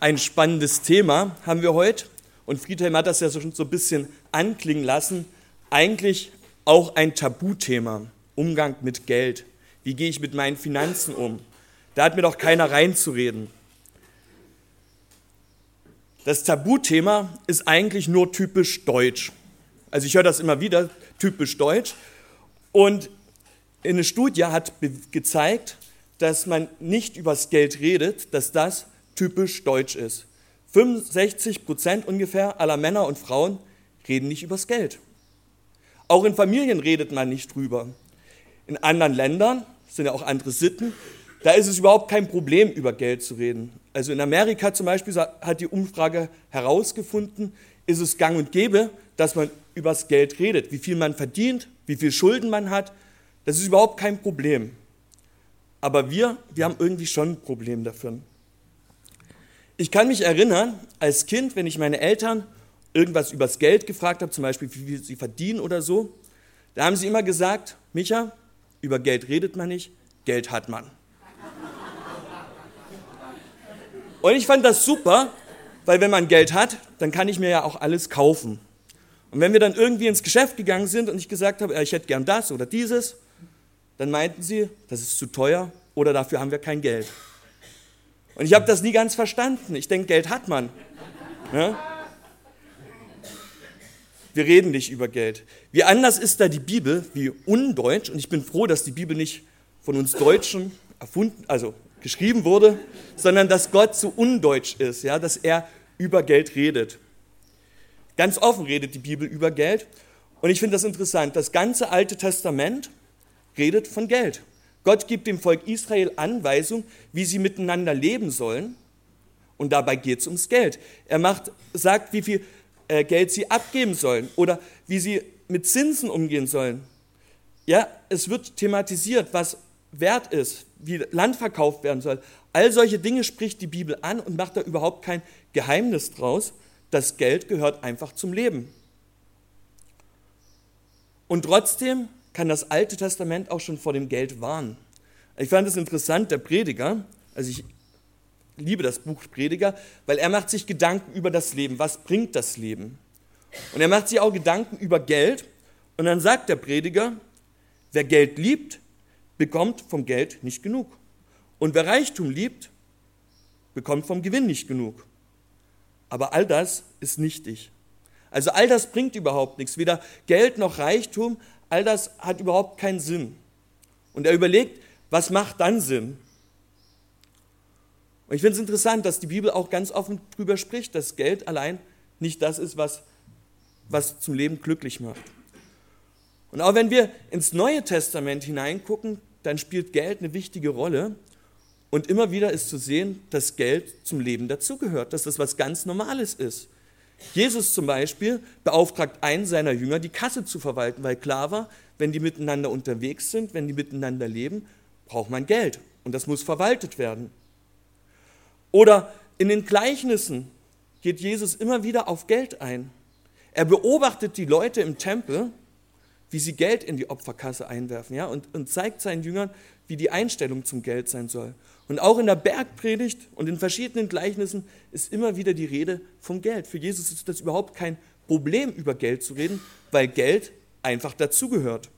ein spannendes Thema haben wir heute. Und Friedhelm hat das ja schon so ein bisschen anklingen lassen. Eigentlich auch ein Tabuthema. Umgang mit Geld. Wie gehe ich mit meinen Finanzen um? Da hat mir doch keiner reinzureden. Das Tabuthema ist eigentlich nur typisch deutsch. Also ich höre das immer wieder, typisch deutsch. Und eine Studie hat gezeigt, dass man nicht übers Geld redet, dass das typisch deutsch ist. 65 Prozent ungefähr aller Männer und Frauen reden nicht übers Geld. Auch in Familien redet man nicht drüber. In anderen Ländern sind ja auch andere Sitten. Da ist es überhaupt kein Problem, über Geld zu reden. Also in Amerika zum Beispiel hat die Umfrage herausgefunden, ist es gang und gäbe, dass man übers Geld redet, wie viel man verdient, wie viel Schulden man hat. Das ist überhaupt kein Problem. Aber wir, wir haben irgendwie schon ein Problem dafür. Ich kann mich erinnern, als Kind, wenn ich meine Eltern irgendwas übers Geld gefragt habe, zum Beispiel, wie viel sie verdienen oder so, da haben sie immer gesagt, Micha, über Geld redet man nicht, Geld hat man. Und ich fand das super, weil wenn man Geld hat, dann kann ich mir ja auch alles kaufen. Und wenn wir dann irgendwie ins Geschäft gegangen sind und ich gesagt habe, ich hätte gern das oder dieses, dann meinten sie, das ist zu teuer oder dafür haben wir kein Geld. Und ich habe das nie ganz verstanden. Ich denke, Geld hat man. Ja? Wir reden nicht über Geld. Wie anders ist da die Bibel, wie undeutsch. Und ich bin froh, dass die Bibel nicht von uns Deutschen erfunden, also geschrieben wurde, sondern dass Gott so undeutsch ist, ja, dass er über Geld redet. Ganz offen redet die Bibel über Geld. Und ich finde das interessant. Das ganze Alte Testament redet von Geld. Gott gibt dem Volk Israel Anweisung, wie sie miteinander leben sollen. Und dabei geht es ums Geld. Er macht, sagt, wie viel äh, Geld sie abgeben sollen oder wie sie mit Zinsen umgehen sollen. Ja, es wird thematisiert, was wert ist, wie Land verkauft werden soll. All solche Dinge spricht die Bibel an und macht da überhaupt kein Geheimnis draus. Das Geld gehört einfach zum Leben. Und trotzdem kann das Alte Testament auch schon vor dem Geld warnen. Ich fand es interessant, der Prediger, also ich liebe das Buch Prediger, weil er macht sich Gedanken über das Leben. Was bringt das Leben? Und er macht sich auch Gedanken über Geld. Und dann sagt der Prediger, wer Geld liebt, bekommt vom Geld nicht genug. Und wer Reichtum liebt, bekommt vom Gewinn nicht genug. Aber all das ist nichtig. Also all das bringt überhaupt nichts. Weder Geld noch Reichtum all das hat überhaupt keinen Sinn. Und er überlegt, was macht dann Sinn? Und ich finde es interessant, dass die Bibel auch ganz offen darüber spricht, dass Geld allein nicht das ist, was, was zum Leben glücklich macht. Und auch wenn wir ins Neue Testament hineingucken, dann spielt Geld eine wichtige Rolle. Und immer wieder ist zu sehen, dass Geld zum Leben dazugehört, dass das was ganz Normales ist. Jesus zum Beispiel beauftragt einen seiner Jünger, die Kasse zu verwalten, weil klar war, wenn die miteinander unterwegs sind, wenn die miteinander leben, braucht man Geld und das muss verwaltet werden. Oder in den Gleichnissen geht Jesus immer wieder auf Geld ein. Er beobachtet die Leute im Tempel, wie sie Geld in die Opferkasse einwerfen ja, und, und zeigt seinen Jüngern, wie die Einstellung zum Geld sein soll. Und auch in der Bergpredigt und in verschiedenen Gleichnissen ist immer wieder die Rede vom Geld. Für Jesus ist das überhaupt kein Problem, über Geld zu reden, weil Geld einfach dazugehört.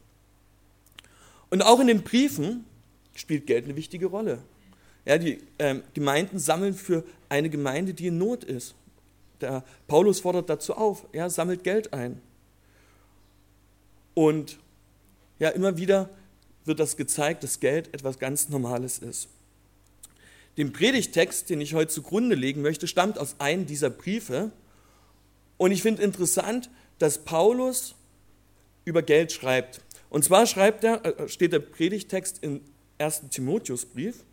Und auch in den Briefen spielt Geld eine wichtige Rolle. Ja, die ähm, Gemeinden sammeln für eine Gemeinde, die in Not ist. Der Paulus fordert dazu auf, ja, sammelt Geld ein. Und ja, immer wieder wird das gezeigt, dass Geld etwas ganz Normales ist. Den Predigtext, den ich heute zugrunde legen möchte, stammt aus einem dieser Briefe. Und ich finde interessant, dass Paulus über Geld schreibt. Und zwar schreibt er, äh, steht der Predigtext im 1. Timotheusbrief.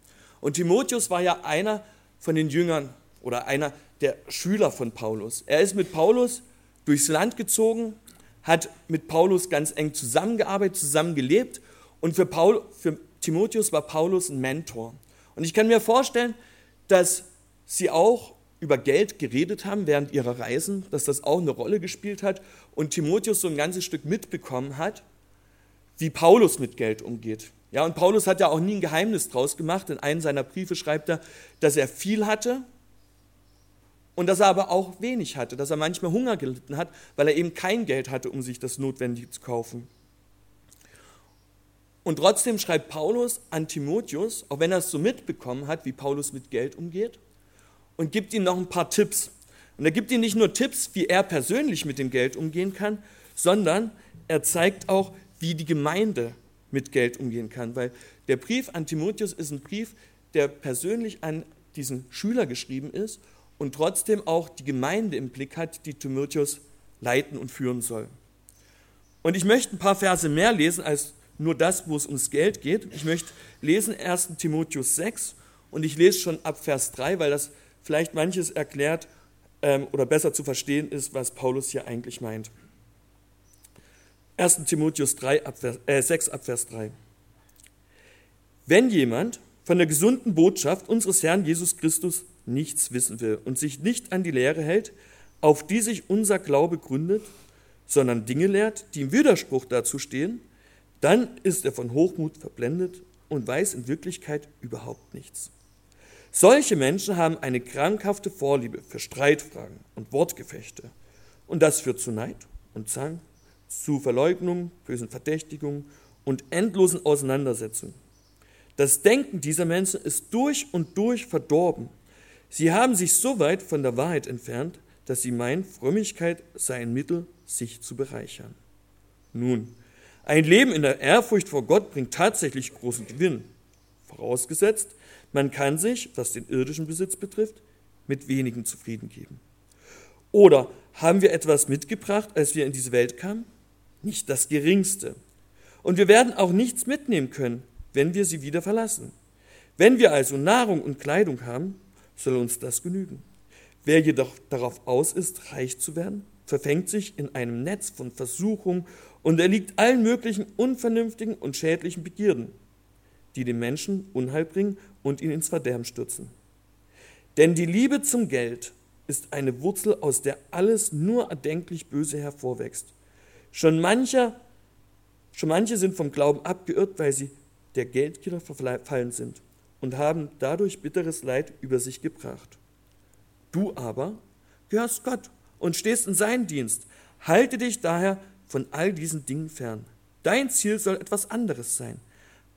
Und Timotheus war ja einer von den Jüngern oder einer der Schüler von Paulus. Er ist mit Paulus durchs Land gezogen, hat mit Paulus ganz eng zusammengearbeitet, zusammengelebt. Und für, Paul, für Timotheus war Paulus ein Mentor. Und ich kann mir vorstellen, dass sie auch über Geld geredet haben während ihrer Reisen, dass das auch eine Rolle gespielt hat und Timotheus so ein ganzes Stück mitbekommen hat, wie Paulus mit Geld umgeht. Ja, und Paulus hat ja auch nie ein Geheimnis draus gemacht. In einem seiner Briefe schreibt er, dass er viel hatte und dass er aber auch wenig hatte, dass er manchmal Hunger gelitten hat, weil er eben kein Geld hatte, um sich das Notwendige zu kaufen. Und trotzdem schreibt Paulus an Timotheus, auch wenn er es so mitbekommen hat, wie Paulus mit Geld umgeht, und gibt ihm noch ein paar Tipps. Und er gibt ihm nicht nur Tipps, wie er persönlich mit dem Geld umgehen kann, sondern er zeigt auch, wie die Gemeinde mit Geld umgehen kann. Weil der Brief an Timotheus ist ein Brief, der persönlich an diesen Schüler geschrieben ist und trotzdem auch die Gemeinde im Blick hat, die Timotheus leiten und führen soll. Und ich möchte ein paar Verse mehr lesen als nur das, wo es ums Geld geht. Ich möchte lesen 1 Timotheus 6 und ich lese schon ab Vers 3, weil das vielleicht manches erklärt ähm, oder besser zu verstehen ist, was Paulus hier eigentlich meint. 1 Timotheus 3, Abvers, äh, 6 ab Vers 3. Wenn jemand von der gesunden Botschaft unseres Herrn Jesus Christus nichts wissen will und sich nicht an die Lehre hält, auf die sich unser Glaube gründet, sondern Dinge lehrt, die im Widerspruch dazu stehen, dann ist er von Hochmut verblendet und weiß in Wirklichkeit überhaupt nichts. Solche Menschen haben eine krankhafte Vorliebe für Streitfragen und Wortgefechte. Und das führt zu Neid und Zank, zu Verleugnung, bösen Verdächtigungen und endlosen Auseinandersetzungen. Das Denken dieser Menschen ist durch und durch verdorben. Sie haben sich so weit von der Wahrheit entfernt, dass sie meinen, Frömmigkeit sei ein Mittel, sich zu bereichern. Nun, ein Leben in der Ehrfurcht vor Gott bringt tatsächlich großen Gewinn. Vorausgesetzt, man kann sich, was den irdischen Besitz betrifft, mit wenigen zufrieden geben. Oder haben wir etwas mitgebracht, als wir in diese Welt kamen? Nicht das Geringste. Und wir werden auch nichts mitnehmen können, wenn wir sie wieder verlassen. Wenn wir also Nahrung und Kleidung haben, soll uns das genügen. Wer jedoch darauf aus ist, reich zu werden, verfängt sich in einem Netz von Versuchung und erliegt allen möglichen unvernünftigen und schädlichen Begierden, die dem Menschen Unheil bringen und ihn ins Verderben stürzen. Denn die Liebe zum Geld ist eine Wurzel, aus der alles nur erdenklich Böse hervorwächst. Schon, mancher, schon manche sind vom Glauben abgeirrt, weil sie der Geldgier verfallen sind und haben dadurch bitteres Leid über sich gebracht. Du aber gehörst Gott und stehst in seinen Dienst. Halte dich daher von all diesen Dingen fern. Dein Ziel soll etwas anderes sein.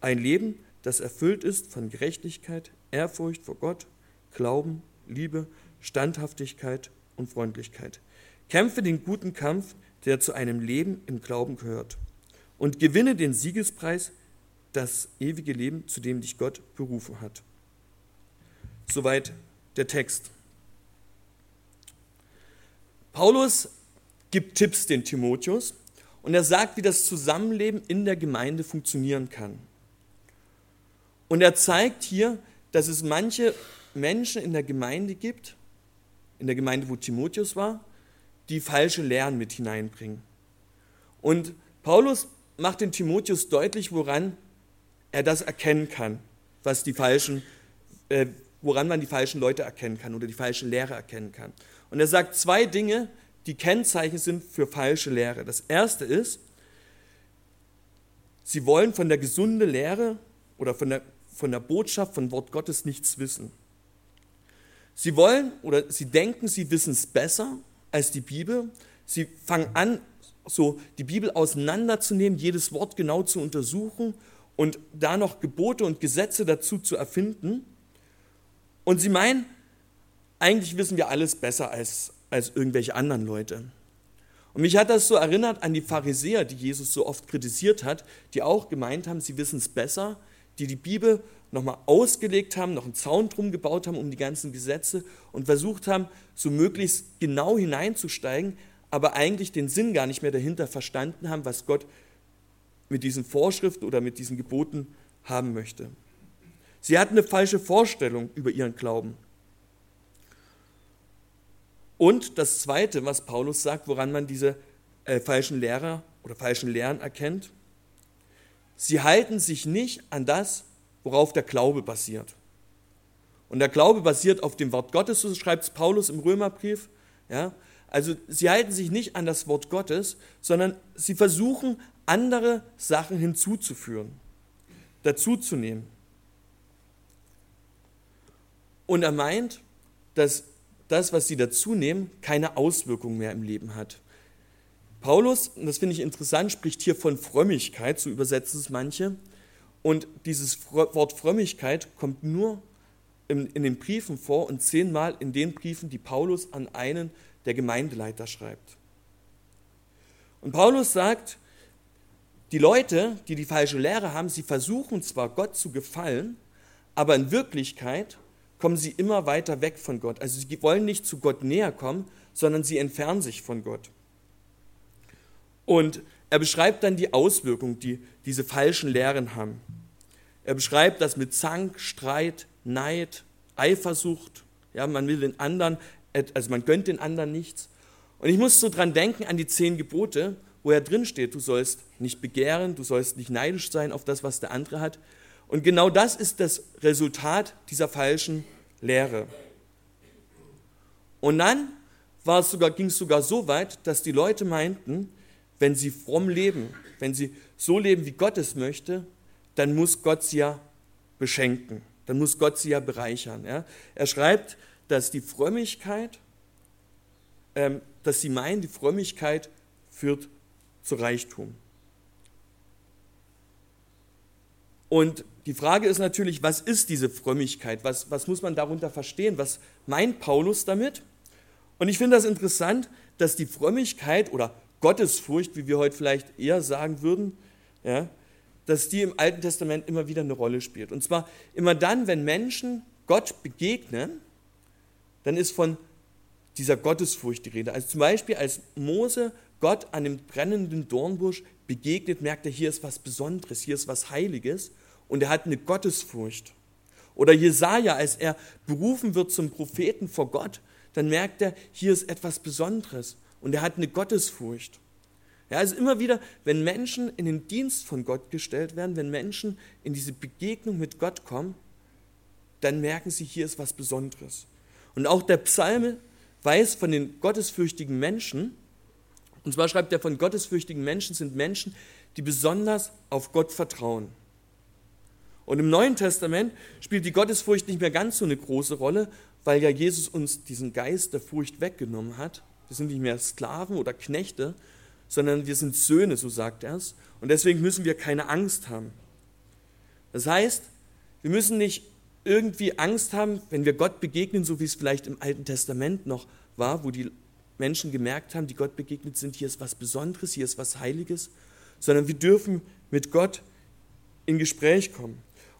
Ein Leben, das erfüllt ist von Gerechtigkeit, Ehrfurcht vor Gott, Glauben, Liebe, Standhaftigkeit und Freundlichkeit. Kämpfe den guten Kampf, der zu einem Leben im Glauben gehört. Und gewinne den Siegespreis, das ewige Leben, zu dem dich Gott berufen hat. Soweit der Text. Paulus gibt Tipps den Timotheus und er sagt, wie das Zusammenleben in der Gemeinde funktionieren kann. Und er zeigt hier, dass es manche Menschen in der Gemeinde gibt, in der Gemeinde, wo Timotheus war, die falsche Lehren mit hineinbringen. Und Paulus macht den Timotheus deutlich, woran er das erkennen kann, was die falschen, äh, woran man die falschen Leute erkennen kann oder die falsche Lehre erkennen kann. Und er sagt zwei Dinge, die Kennzeichen sind für falsche Lehre. Das erste ist, sie wollen von der gesunden Lehre oder von der, von der Botschaft von Wort Gottes nichts wissen. Sie wollen oder sie denken, sie wissen es besser als die Bibel. Sie fangen an, so die Bibel auseinanderzunehmen, jedes Wort genau zu untersuchen und da noch Gebote und Gesetze dazu zu erfinden. Und sie meinen, eigentlich wissen wir alles besser als, als irgendwelche anderen Leute. Und mich hat das so erinnert an die Pharisäer, die Jesus so oft kritisiert hat, die auch gemeint haben, sie wissen es besser, die die Bibel nochmal ausgelegt haben, noch einen Zaun drum gebaut haben um die ganzen Gesetze und versucht haben, so möglichst genau hineinzusteigen, aber eigentlich den Sinn gar nicht mehr dahinter verstanden haben, was Gott mit diesen Vorschriften oder mit diesen Geboten haben möchte. Sie hatten eine falsche Vorstellung über ihren Glauben. Und das Zweite, was Paulus sagt, woran man diese äh, falschen Lehrer oder falschen Lehren erkennt, sie halten sich nicht an das, worauf der Glaube basiert. Und der Glaube basiert auf dem Wort Gottes, so schreibt es Paulus im Römerbrief. Ja? Also sie halten sich nicht an das Wort Gottes, sondern sie versuchen andere Sachen hinzuzuführen, dazuzunehmen. Und er meint, dass das, was sie dazu nehmen, keine Auswirkung mehr im Leben hat. Paulus, und das finde ich interessant, spricht hier von Frömmigkeit, so übersetzen es manche. Und dieses Wort Frömmigkeit kommt nur in, in den Briefen vor und zehnmal in den Briefen, die Paulus an einen der Gemeindeleiter schreibt. Und Paulus sagt, die Leute, die die falsche Lehre haben, sie versuchen zwar Gott zu gefallen, aber in Wirklichkeit kommen sie immer weiter weg von Gott. Also sie wollen nicht zu Gott näher kommen, sondern sie entfernen sich von Gott. Und er beschreibt dann die Auswirkungen, die diese falschen Lehren haben. Er beschreibt das mit Zank, Streit, Neid, Eifersucht. Ja, man will den anderen, also man gönnt den anderen nichts. Und ich muss so dran denken an die zehn Gebote, wo er drin steht, du sollst nicht begehren, du sollst nicht neidisch sein auf das, was der andere hat. Und genau das ist das Resultat dieser falschen Lehre. Und dann war es sogar, ging es sogar so weit, dass die Leute meinten, wenn sie fromm leben, wenn sie so leben, wie Gott es möchte, dann muss Gott sie ja beschenken, dann muss Gott sie ja bereichern. Ja? Er schreibt, dass die Frömmigkeit, ähm, dass sie meinen, die Frömmigkeit führt zu Reichtum. Und die Frage ist natürlich, was ist diese Frömmigkeit? Was, was muss man darunter verstehen? Was meint Paulus damit? Und ich finde das interessant, dass die Frömmigkeit oder Gottesfurcht, wie wir heute vielleicht eher sagen würden, ja, dass die im Alten Testament immer wieder eine Rolle spielt. Und zwar immer dann, wenn Menschen Gott begegnen, dann ist von dieser Gottesfurcht die Rede. Also zum Beispiel, als Mose Gott an dem brennenden Dornbusch begegnet, merkt er, hier ist was Besonderes, hier ist was Heiliges und er hat eine Gottesfurcht. Oder Jesaja, als er berufen wird zum Propheten vor Gott, dann merkt er, hier ist etwas Besonderes und er hat eine Gottesfurcht. Ja, also immer wieder, wenn Menschen in den Dienst von Gott gestellt werden, wenn Menschen in diese Begegnung mit Gott kommen, dann merken sie, hier ist was Besonderes. Und auch der Psalm weiß von den gottesfürchtigen Menschen, und zwar schreibt er von gottesfürchtigen Menschen sind Menschen, die besonders auf Gott vertrauen. Und im Neuen Testament spielt die Gottesfurcht nicht mehr ganz so eine große Rolle, weil ja Jesus uns diesen Geist der Furcht weggenommen hat wir sind nicht mehr Sklaven oder Knechte, sondern wir sind Söhne, so sagt er es. Und deswegen müssen wir keine Angst haben. Das heißt, wir müssen nicht irgendwie Angst haben, wenn wir Gott begegnen, so wie es vielleicht im Alten Testament noch war, wo die Menschen gemerkt haben, die Gott begegnet sind, hier ist was Besonderes, hier ist was Heiliges, sondern wir dürfen mit Gott in Gespräch kommen.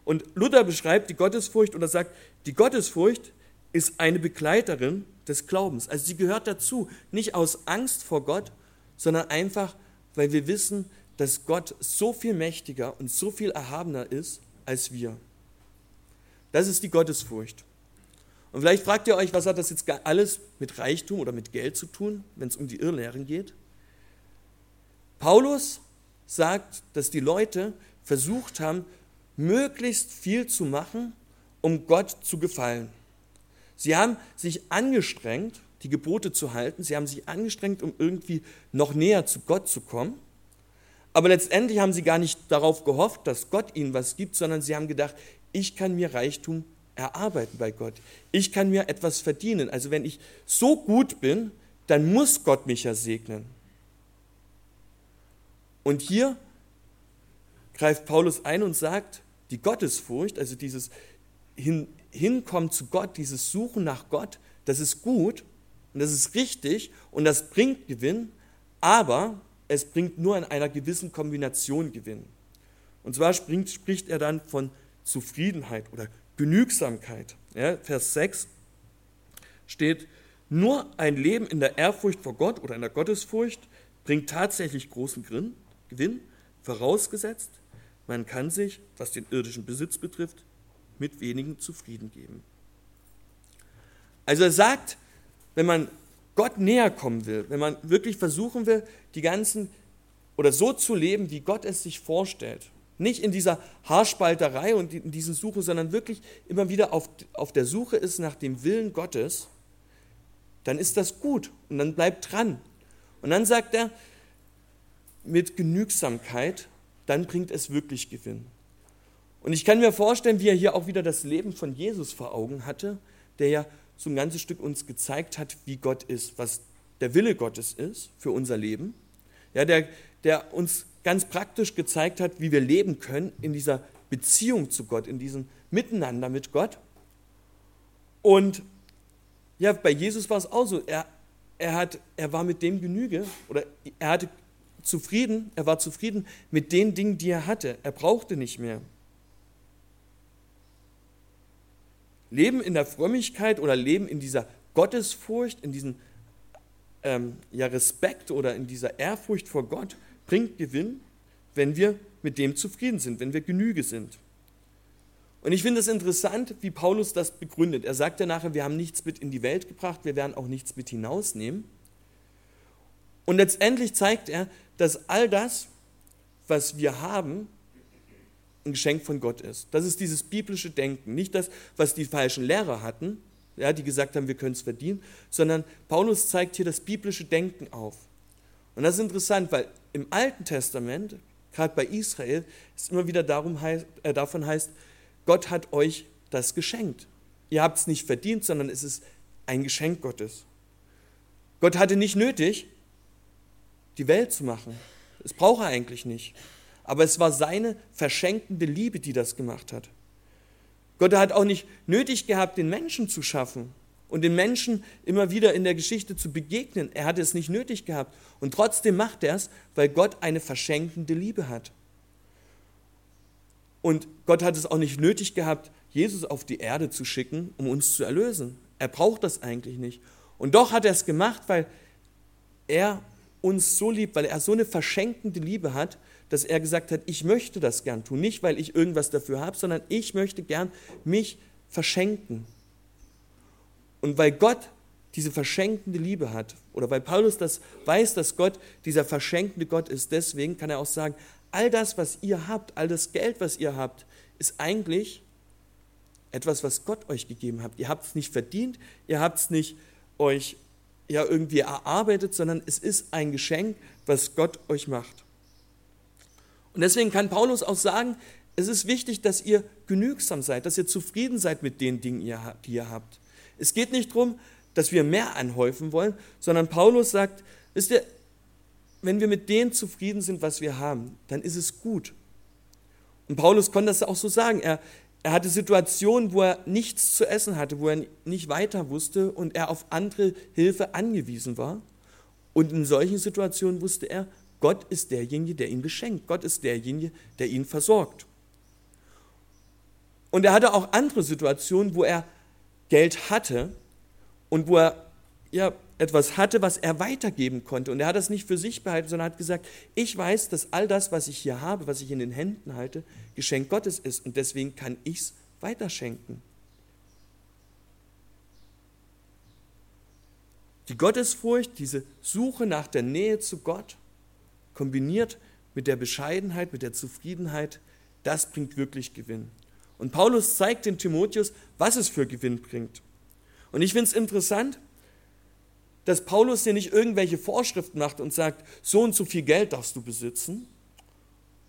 Und Luther beschreibt die Gottesfurcht oder sagt, die Gottesfurcht ist eine Begleiterin des Glaubens. Also sie gehört dazu, nicht aus Angst vor Gott, sondern einfach, weil wir wissen, dass Gott so viel mächtiger und so viel erhabener ist als wir. Das ist die Gottesfurcht. Und vielleicht fragt ihr euch, was hat das jetzt alles mit Reichtum oder mit Geld zu tun, wenn es um die Irrlehren geht? Paulus sagt, dass die Leute versucht haben, möglichst viel zu machen, um Gott zu gefallen. Sie haben sich angestrengt, die Gebote zu halten. Sie haben sich angestrengt, um irgendwie noch näher zu Gott zu kommen. Aber letztendlich haben sie gar nicht darauf gehofft, dass Gott ihnen was gibt, sondern sie haben gedacht, ich kann mir Reichtum erarbeiten bei Gott. Ich kann mir etwas verdienen. Also wenn ich so gut bin, dann muss Gott mich ja segnen. Und hier greift Paulus ein und sagt, die Gottesfurcht, also dieses hin, Hinkommen zu Gott, dieses Suchen nach Gott, das ist gut und das ist richtig und das bringt Gewinn, aber es bringt nur in einer gewissen Kombination Gewinn. Und zwar spricht, spricht er dann von Zufriedenheit oder Genügsamkeit. Ja, Vers 6 steht, nur ein Leben in der Ehrfurcht vor Gott oder in der Gottesfurcht bringt tatsächlich großen Gewinn, vorausgesetzt, man kann sich, was den irdischen Besitz betrifft, mit wenigen zufrieden geben. Also er sagt, wenn man Gott näher kommen will, wenn man wirklich versuchen will, die ganzen oder so zu leben, wie Gott es sich vorstellt, nicht in dieser Haarspalterei und in diesen Suchen, sondern wirklich immer wieder auf, auf der Suche ist nach dem Willen Gottes, dann ist das gut und dann bleibt dran. Und dann sagt er, mit Genügsamkeit, dann bringt es wirklich Gewinn. Und ich kann mir vorstellen, wie er hier auch wieder das Leben von Jesus vor Augen hatte, der ja so ein ganzes Stück uns gezeigt hat, wie Gott ist, was der Wille Gottes ist für unser Leben. Ja, der, der uns ganz praktisch gezeigt hat, wie wir leben können in dieser Beziehung zu Gott, in diesem Miteinander mit Gott. Und ja, bei Jesus war es auch so. Er, er, hat, er war mit dem Genüge oder er hatte zufrieden, er war zufrieden mit den Dingen, die er hatte. Er brauchte nicht mehr. Leben in der Frömmigkeit oder Leben in dieser Gottesfurcht, in diesem ähm, ja, Respekt oder in dieser Ehrfurcht vor Gott bringt Gewinn, wenn wir mit dem zufrieden sind, wenn wir Genüge sind. Und ich finde es interessant, wie Paulus das begründet. Er sagt ja nachher, wir haben nichts mit in die Welt gebracht, wir werden auch nichts mit hinausnehmen. Und letztendlich zeigt er, dass all das, was wir haben, ein Geschenk von Gott ist. Das ist dieses biblische Denken, nicht das, was die falschen Lehrer hatten, ja, die gesagt haben, wir können es verdienen, sondern Paulus zeigt hier das biblische Denken auf. Und das ist interessant, weil im Alten Testament, gerade bei Israel, es immer wieder darum heißt, äh, davon heißt, Gott hat euch das geschenkt. Ihr habt es nicht verdient, sondern es ist ein Geschenk Gottes. Gott hatte nicht nötig, die Welt zu machen. Das braucht er eigentlich nicht. Aber es war seine verschenkende Liebe, die das gemacht hat. Gott hat auch nicht nötig gehabt, den Menschen zu schaffen und den Menschen immer wieder in der Geschichte zu begegnen. Er hatte es nicht nötig gehabt. Und trotzdem macht er es, weil Gott eine verschenkende Liebe hat. Und Gott hat es auch nicht nötig gehabt, Jesus auf die Erde zu schicken, um uns zu erlösen. Er braucht das eigentlich nicht. Und doch hat er es gemacht, weil er uns so liebt, weil er so eine verschenkende Liebe hat, dass er gesagt hat, ich möchte das gern tun. Nicht, weil ich irgendwas dafür habe, sondern ich möchte gern mich verschenken. Und weil Gott diese verschenkende Liebe hat, oder weil Paulus das weiß, dass Gott dieser verschenkende Gott ist, deswegen kann er auch sagen, all das, was ihr habt, all das Geld, was ihr habt, ist eigentlich etwas, was Gott euch gegeben hat. Ihr habt es nicht verdient, ihr habt es nicht euch ja irgendwie erarbeitet, sondern es ist ein Geschenk, was Gott euch macht. Und deswegen kann Paulus auch sagen, es ist wichtig, dass ihr genügsam seid, dass ihr zufrieden seid mit den Dingen, die ihr habt. Es geht nicht darum, dass wir mehr anhäufen wollen, sondern Paulus sagt, wisst ihr, wenn wir mit dem zufrieden sind, was wir haben, dann ist es gut. Und Paulus konnte das auch so sagen. Er, er hatte Situationen, wo er nichts zu essen hatte, wo er nicht weiter wusste und er auf andere Hilfe angewiesen war. Und in solchen Situationen wusste er, Gott ist derjenige, der ihn beschenkt. Gott ist derjenige, der ihn versorgt. Und er hatte auch andere Situationen, wo er Geld hatte und wo er ja, etwas hatte, was er weitergeben konnte. Und er hat das nicht für sich behalten, sondern hat gesagt, ich weiß, dass all das, was ich hier habe, was ich in den Händen halte, Geschenk Gottes ist. Und deswegen kann ich es weiterschenken. Die Gottesfurcht, diese Suche nach der Nähe zu Gott, kombiniert mit der Bescheidenheit, mit der Zufriedenheit, das bringt wirklich Gewinn. Und Paulus zeigt dem Timotheus, was es für Gewinn bringt. Und ich finde es interessant, dass Paulus hier nicht irgendwelche Vorschriften macht und sagt, so und so viel Geld darfst du besitzen.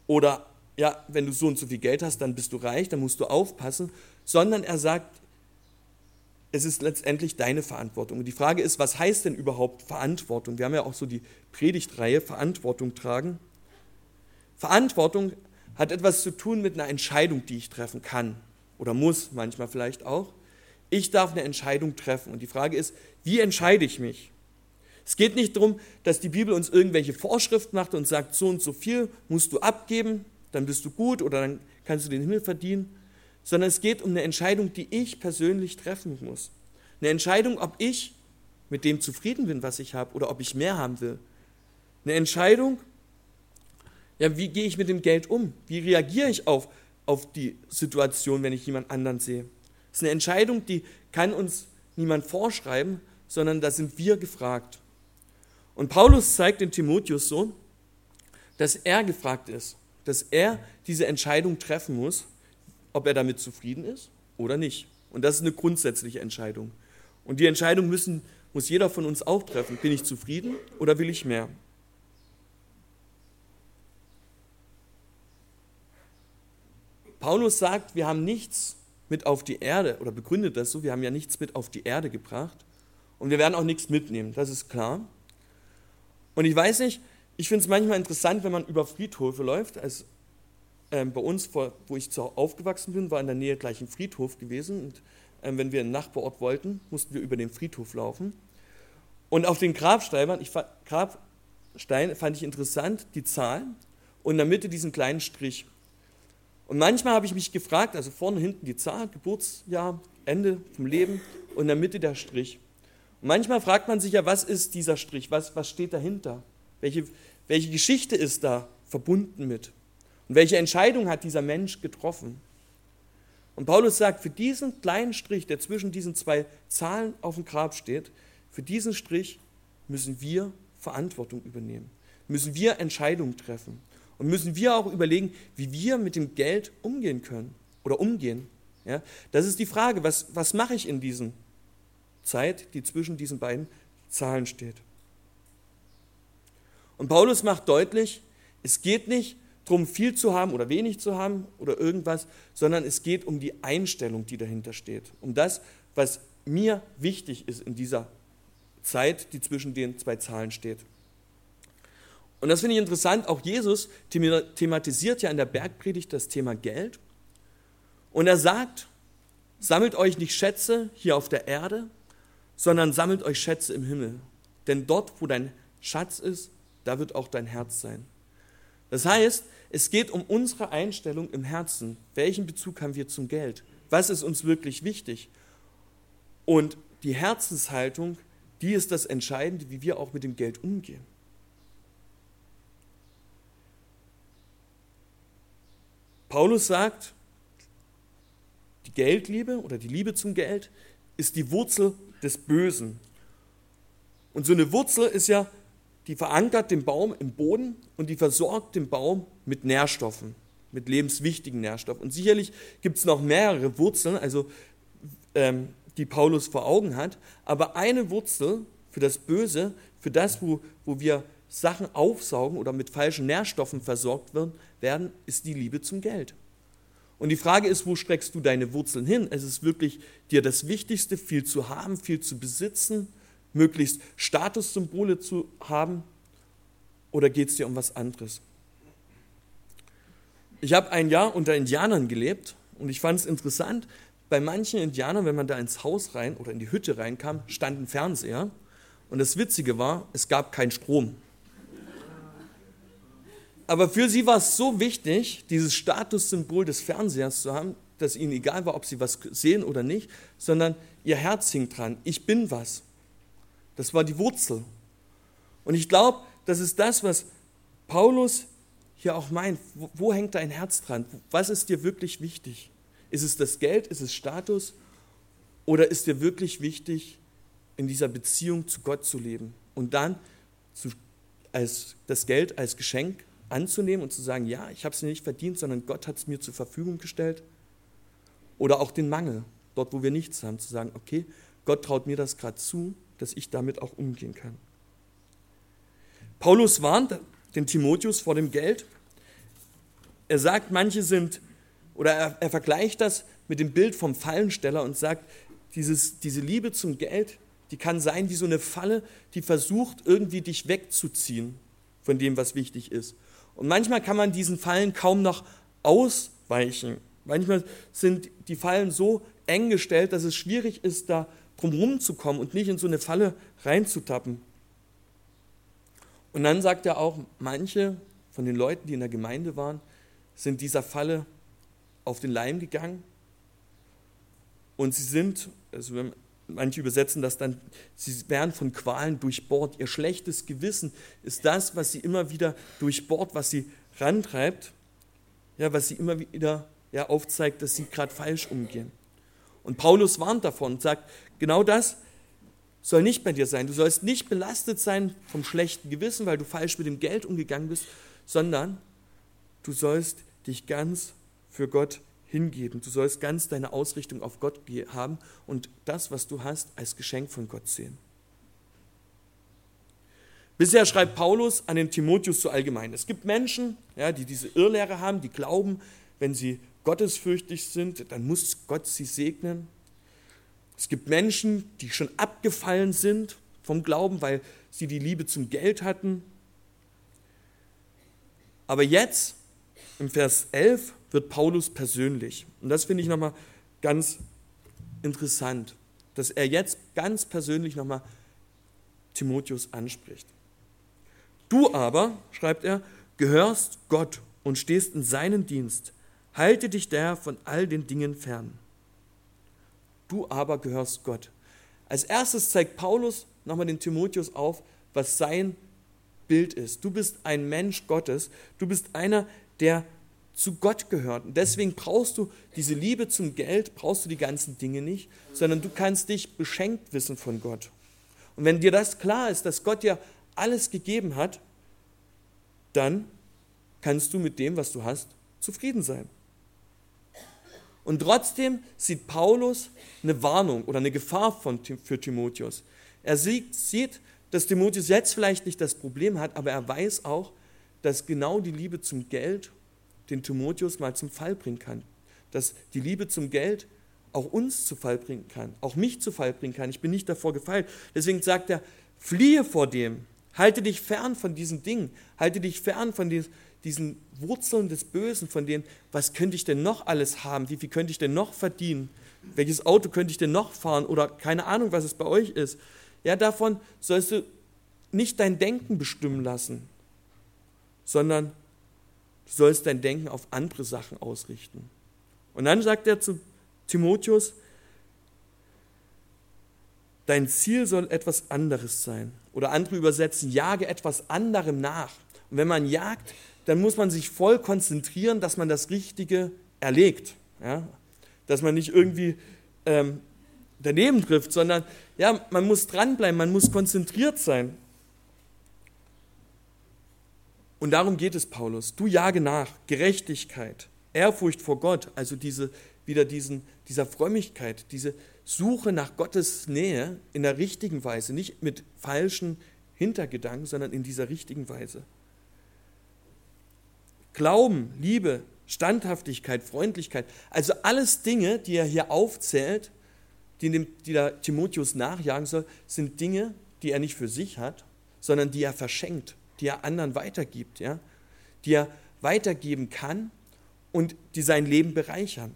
Oder ja, wenn du so und so viel Geld hast, dann bist du reich, dann musst du aufpassen. Sondern er sagt, es ist letztendlich deine Verantwortung. Und die Frage ist, was heißt denn überhaupt Verantwortung? Wir haben ja auch so die Predigtreihe Verantwortung tragen. Verantwortung hat etwas zu tun mit einer Entscheidung, die ich treffen kann oder muss, manchmal vielleicht auch. Ich darf eine Entscheidung treffen. Und die Frage ist, wie entscheide ich mich? Es geht nicht darum, dass die Bibel uns irgendwelche Vorschriften macht und sagt, so und so viel musst du abgeben, dann bist du gut oder dann kannst du den Himmel verdienen, sondern es geht um eine Entscheidung, die ich persönlich treffen muss. Eine Entscheidung, ob ich mit dem zufrieden bin, was ich habe, oder ob ich mehr haben will. Eine Entscheidung, ja, wie gehe ich mit dem Geld um? Wie reagiere ich auf, auf die Situation, wenn ich jemand anderen sehe? Das ist eine Entscheidung, die kann uns niemand vorschreiben, sondern da sind wir gefragt. Und Paulus zeigt dem Timotheus so, dass er gefragt ist, dass er diese Entscheidung treffen muss ob er damit zufrieden ist oder nicht. Und das ist eine grundsätzliche Entscheidung. Und die Entscheidung müssen, muss jeder von uns auch treffen. Bin ich zufrieden oder will ich mehr? Paulus sagt, wir haben nichts mit auf die Erde oder begründet das so, wir haben ja nichts mit auf die Erde gebracht und wir werden auch nichts mitnehmen, das ist klar. Und ich weiß nicht, ich finde es manchmal interessant, wenn man über Friedhöfe läuft. Als, ähm, bei uns, wo ich zu aufgewachsen bin, war in der Nähe gleich ein Friedhof gewesen. Und ähm, wenn wir einen Nachbarort wollten, mussten wir über den Friedhof laufen. Und auf den Grabsteinen, ich, Grabstein fand ich interessant, die Zahl und in der Mitte diesen kleinen Strich. Und manchmal habe ich mich gefragt, also vorne hinten die Zahl, Geburtsjahr, Ende vom Leben und in der Mitte der Strich. Und manchmal fragt man sich ja, was ist dieser Strich? Was, was steht dahinter? Welche, welche Geschichte ist da verbunden mit? Und welche Entscheidung hat dieser Mensch getroffen? Und Paulus sagt, für diesen kleinen Strich, der zwischen diesen zwei Zahlen auf dem Grab steht, für diesen Strich müssen wir Verantwortung übernehmen, müssen wir Entscheidungen treffen und müssen wir auch überlegen, wie wir mit dem Geld umgehen können oder umgehen. Ja, das ist die Frage, was, was mache ich in dieser Zeit, die zwischen diesen beiden Zahlen steht. Und Paulus macht deutlich, es geht nicht darum, viel zu haben oder wenig zu haben oder irgendwas, sondern es geht um die Einstellung, die dahinter steht. Um das, was mir wichtig ist in dieser Zeit, die zwischen den zwei Zahlen steht. Und das finde ich interessant, auch Jesus thematisiert ja in der Bergpredigt das Thema Geld. Und er sagt, sammelt euch nicht Schätze hier auf der Erde, sondern sammelt euch Schätze im Himmel. Denn dort, wo dein Schatz ist, da wird auch dein Herz sein. Das heißt, es geht um unsere Einstellung im Herzen. Welchen Bezug haben wir zum Geld? Was ist uns wirklich wichtig? Und die Herzenshaltung, die ist das Entscheidende, wie wir auch mit dem Geld umgehen. Paulus sagt, die Geldliebe oder die Liebe zum Geld ist die Wurzel des Bösen. Und so eine Wurzel ist ja die verankert den Baum im Boden und die versorgt den Baum mit Nährstoffen, mit lebenswichtigen Nährstoffen. Und sicherlich gibt es noch mehrere Wurzeln, also ähm, die Paulus vor Augen hat, aber eine Wurzel für das Böse, für das, wo, wo wir Sachen aufsaugen oder mit falschen Nährstoffen versorgt werden, ist die Liebe zum Geld. Und die Frage ist, wo streckst du deine Wurzeln hin? Es ist wirklich dir das Wichtigste, viel zu haben, viel zu besitzen, möglichst Statussymbole zu haben oder geht es dir um was anderes? Ich habe ein Jahr unter Indianern gelebt und ich fand es interessant, bei manchen Indianern, wenn man da ins Haus rein oder in die Hütte reinkam, stand ein Fernseher und das Witzige war, es gab keinen Strom. Aber für sie war es so wichtig, dieses Statussymbol des Fernsehers zu haben, dass ihnen egal war, ob sie was sehen oder nicht, sondern ihr Herz hing dran. Ich bin was. Das war die Wurzel. Und ich glaube, das ist das, was Paulus hier auch meint. Wo, wo hängt dein Herz dran? Was ist dir wirklich wichtig? Ist es das Geld? Ist es Status? Oder ist dir wirklich wichtig, in dieser Beziehung zu Gott zu leben und dann zu, als, das Geld als Geschenk anzunehmen und zu sagen, ja, ich habe es nicht verdient, sondern Gott hat es mir zur Verfügung gestellt? Oder auch den Mangel, dort wo wir nichts haben, zu sagen, okay, Gott traut mir das gerade zu dass ich damit auch umgehen kann. Paulus warnt den Timotheus vor dem Geld. Er sagt, manche sind, oder er, er vergleicht das mit dem Bild vom Fallensteller und sagt, dieses, diese Liebe zum Geld, die kann sein wie so eine Falle, die versucht, irgendwie dich wegzuziehen von dem, was wichtig ist. Und manchmal kann man diesen Fallen kaum noch ausweichen. Manchmal sind die Fallen so eng gestellt, dass es schwierig ist, da drum zu kommen und nicht in so eine Falle reinzutappen. Und dann sagt er auch, manche von den Leuten, die in der Gemeinde waren, sind dieser Falle auf den Leim gegangen und sie sind, also manche übersetzen das dann, sie werden von Qualen durchbohrt. Ihr schlechtes Gewissen ist das, was sie immer wieder durchbohrt, was sie rantreibt, ja, was sie immer wieder ja, aufzeigt, dass sie gerade falsch umgehen. Und Paulus warnt davon und sagt, genau das soll nicht bei dir sein. Du sollst nicht belastet sein vom schlechten Gewissen, weil du falsch mit dem Geld umgegangen bist, sondern du sollst dich ganz für Gott hingeben. Du sollst ganz deine Ausrichtung auf Gott haben und das, was du hast, als Geschenk von Gott sehen. Bisher schreibt Paulus an den Timotheus so allgemein. Es gibt Menschen, ja, die diese Irrlehre haben, die glauben, wenn sie gottesfürchtig sind, dann muss Gott sie segnen. Es gibt Menschen, die schon abgefallen sind vom Glauben, weil sie die Liebe zum Geld hatten. Aber jetzt, im Vers 11, wird Paulus persönlich. Und das finde ich nochmal ganz interessant, dass er jetzt ganz persönlich nochmal Timotheus anspricht. Du aber, schreibt er, gehörst Gott und stehst in seinen Dienst. Halte dich daher von all den Dingen fern. Du aber gehörst Gott. Als erstes zeigt Paulus nochmal den Timotheus auf, was sein Bild ist. Du bist ein Mensch Gottes. Du bist einer, der zu Gott gehört. Und deswegen brauchst du diese Liebe zum Geld, brauchst du die ganzen Dinge nicht, sondern du kannst dich beschenkt wissen von Gott. Und wenn dir das klar ist, dass Gott dir alles gegeben hat, dann kannst du mit dem, was du hast, zufrieden sein. Und trotzdem sieht Paulus eine Warnung oder eine Gefahr von, für Timotheus. Er sieht, sieht, dass Timotheus jetzt vielleicht nicht das Problem hat, aber er weiß auch, dass genau die Liebe zum Geld den Timotheus mal zum Fall bringen kann. Dass die Liebe zum Geld auch uns zu Fall bringen kann, auch mich zu Fall bringen kann. Ich bin nicht davor gefeilt. Deswegen sagt er, fliehe vor dem, halte dich fern von diesen Dingen, halte dich fern von diesen Wurzeln des Bösen, von denen, was könnte ich denn noch alles haben, wie viel könnte ich denn noch verdienen, welches Auto könnte ich denn noch fahren oder keine Ahnung, was es bei euch ist. Ja, davon sollst du nicht dein Denken bestimmen lassen, sondern du sollst dein Denken auf andere Sachen ausrichten. Und dann sagt er zu Timotheus, dein Ziel soll etwas anderes sein. Oder andere übersetzen, jage etwas anderem nach. Und wenn man jagt, dann muss man sich voll konzentrieren, dass man das Richtige erlegt. Ja? Dass man nicht irgendwie ähm, daneben trifft, sondern ja, man muss dranbleiben, man muss konzentriert sein. Und darum geht es Paulus. Du jage nach Gerechtigkeit, Ehrfurcht vor Gott, also diese, wieder diesen, dieser Frömmigkeit, diese Suche nach Gottes Nähe in der richtigen Weise, nicht mit falschen Hintergedanken, sondern in dieser richtigen Weise. Glauben, Liebe, Standhaftigkeit, Freundlichkeit, also alles Dinge, die er hier aufzählt, die, dem, die der Timotheus nachjagen soll, sind Dinge, die er nicht für sich hat, sondern die er verschenkt, die er anderen weitergibt, ja? die er weitergeben kann und die sein Leben bereichern.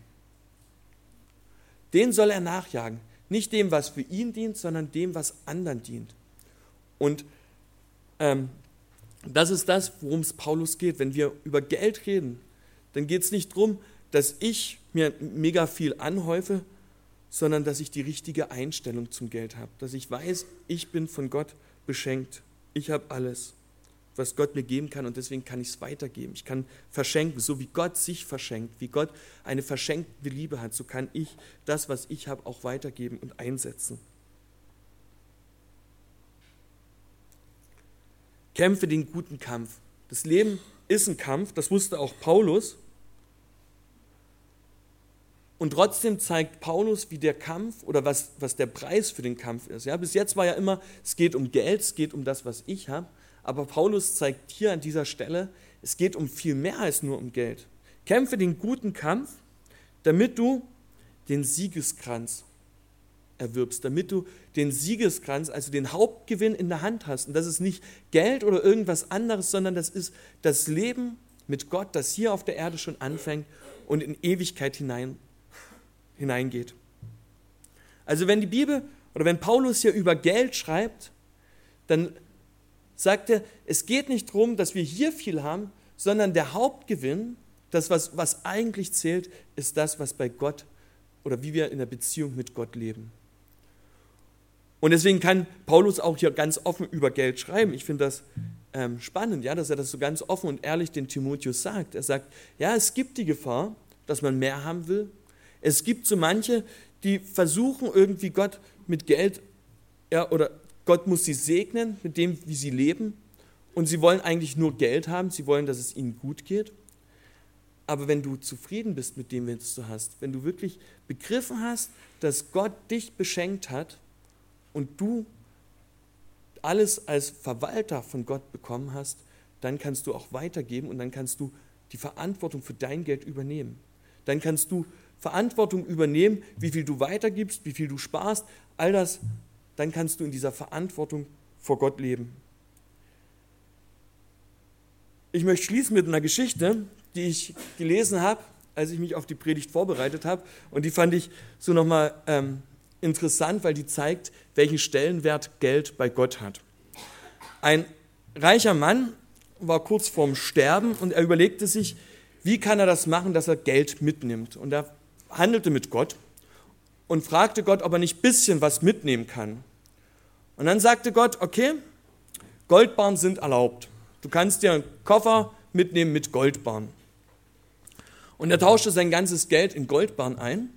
Den soll er nachjagen. Nicht dem, was für ihn dient, sondern dem, was anderen dient. Und ähm, das ist das, worum es Paulus geht. Wenn wir über Geld reden, dann geht es nicht darum, dass ich mir mega viel anhäufe, sondern dass ich die richtige Einstellung zum Geld habe. Dass ich weiß, ich bin von Gott beschenkt. Ich habe alles was Gott mir geben kann und deswegen kann ich es weitergeben. Ich kann verschenken, so wie Gott sich verschenkt, wie Gott eine verschenkte Liebe hat, so kann ich das, was ich habe, auch weitergeben und einsetzen. Kämpfe den guten Kampf. Das Leben ist ein Kampf, das wusste auch Paulus. Und trotzdem zeigt Paulus, wie der Kampf oder was, was der Preis für den Kampf ist. Ja, bis jetzt war ja immer, es geht um Geld, es geht um das, was ich habe. Aber Paulus zeigt hier an dieser Stelle, es geht um viel mehr als nur um Geld. Kämpfe den guten Kampf, damit du den Siegeskranz erwirbst, damit du den Siegeskranz, also den Hauptgewinn in der Hand hast. Und das ist nicht Geld oder irgendwas anderes, sondern das ist das Leben mit Gott, das hier auf der Erde schon anfängt und in Ewigkeit hinein, hineingeht. Also wenn die Bibel oder wenn Paulus hier über Geld schreibt, dann sagt er, es geht nicht darum, dass wir hier viel haben, sondern der Hauptgewinn, das, was, was eigentlich zählt, ist das, was bei Gott oder wie wir in der Beziehung mit Gott leben. Und deswegen kann Paulus auch hier ganz offen über Geld schreiben. Ich finde das ähm, spannend, ja, dass er das so ganz offen und ehrlich den Timotheus sagt. Er sagt, ja, es gibt die Gefahr, dass man mehr haben will. Es gibt so manche, die versuchen irgendwie Gott mit Geld ja, oder Gott muss sie segnen mit dem, wie sie leben. Und sie wollen eigentlich nur Geld haben, sie wollen, dass es ihnen gut geht. Aber wenn du zufrieden bist mit dem, was du hast, wenn du wirklich begriffen hast, dass Gott dich beschenkt hat und du alles als Verwalter von Gott bekommen hast, dann kannst du auch weitergeben und dann kannst du die Verantwortung für dein Geld übernehmen. dann kannst du Verantwortung übernehmen, wie viel du weitergibst, wie viel du sparst, all das, dann kannst du in dieser Verantwortung vor Gott leben. Ich möchte schließen mit einer Geschichte, die ich gelesen habe, als ich mich auf die Predigt vorbereitet habe. Und die fand ich so nochmal ähm, interessant, weil die zeigt, welchen Stellenwert Geld bei Gott hat. Ein reicher Mann war kurz vorm Sterben und er überlegte sich, wie kann er das machen, dass er Geld mitnimmt. Und er handelte mit Gott und fragte Gott, ob er nicht ein bisschen was mitnehmen kann. Und dann sagte Gott, okay, Goldbarren sind erlaubt. Du kannst dir einen Koffer mitnehmen mit Goldbarren. Und er tauschte sein ganzes Geld in Goldbarren ein.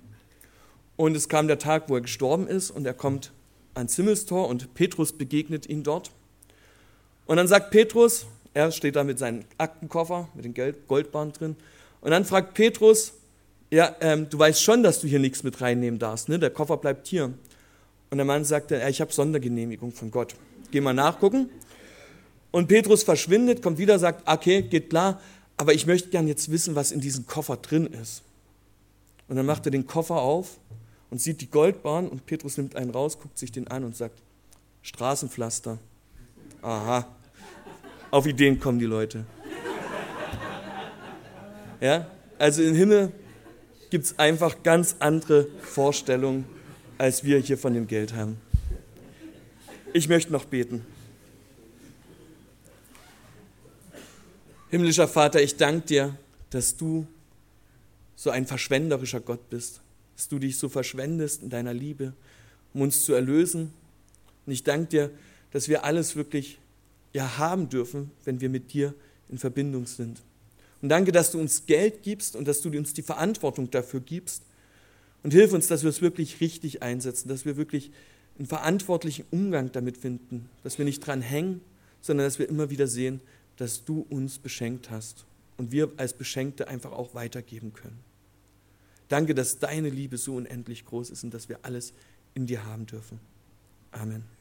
Und es kam der Tag, wo er gestorben ist, und er kommt ans Himmelstor und Petrus begegnet ihn dort. Und dann sagt Petrus, er steht da mit seinem Aktenkoffer, mit den Goldbarren drin, und dann fragt Petrus, ja, ähm, du weißt schon, dass du hier nichts mit reinnehmen darfst, ne? der Koffer bleibt hier. Und der Mann sagte, ich habe Sondergenehmigung von Gott. Geh mal nachgucken. Und Petrus verschwindet, kommt wieder, sagt, okay, geht klar, aber ich möchte gern jetzt wissen, was in diesem Koffer drin ist. Und dann macht er den Koffer auf und sieht die Goldbahn und Petrus nimmt einen raus, guckt sich den an und sagt, Straßenpflaster. Aha, auf Ideen kommen die Leute. Ja, also im Himmel gibt es einfach ganz andere Vorstellungen, als wir hier von dem Geld haben. Ich möchte noch beten. Himmlischer Vater, ich danke dir, dass du so ein verschwenderischer Gott bist, dass du dich so verschwendest in deiner Liebe, um uns zu erlösen. Und ich danke dir, dass wir alles wirklich ja haben dürfen, wenn wir mit dir in Verbindung sind. Und danke, dass du uns Geld gibst und dass du uns die Verantwortung dafür gibst. Und hilf uns, dass wir es wirklich richtig einsetzen, dass wir wirklich einen verantwortlichen Umgang damit finden, dass wir nicht dran hängen, sondern dass wir immer wieder sehen, dass du uns beschenkt hast und wir als Beschenkte einfach auch weitergeben können. Danke, dass deine Liebe so unendlich groß ist und dass wir alles in dir haben dürfen. Amen.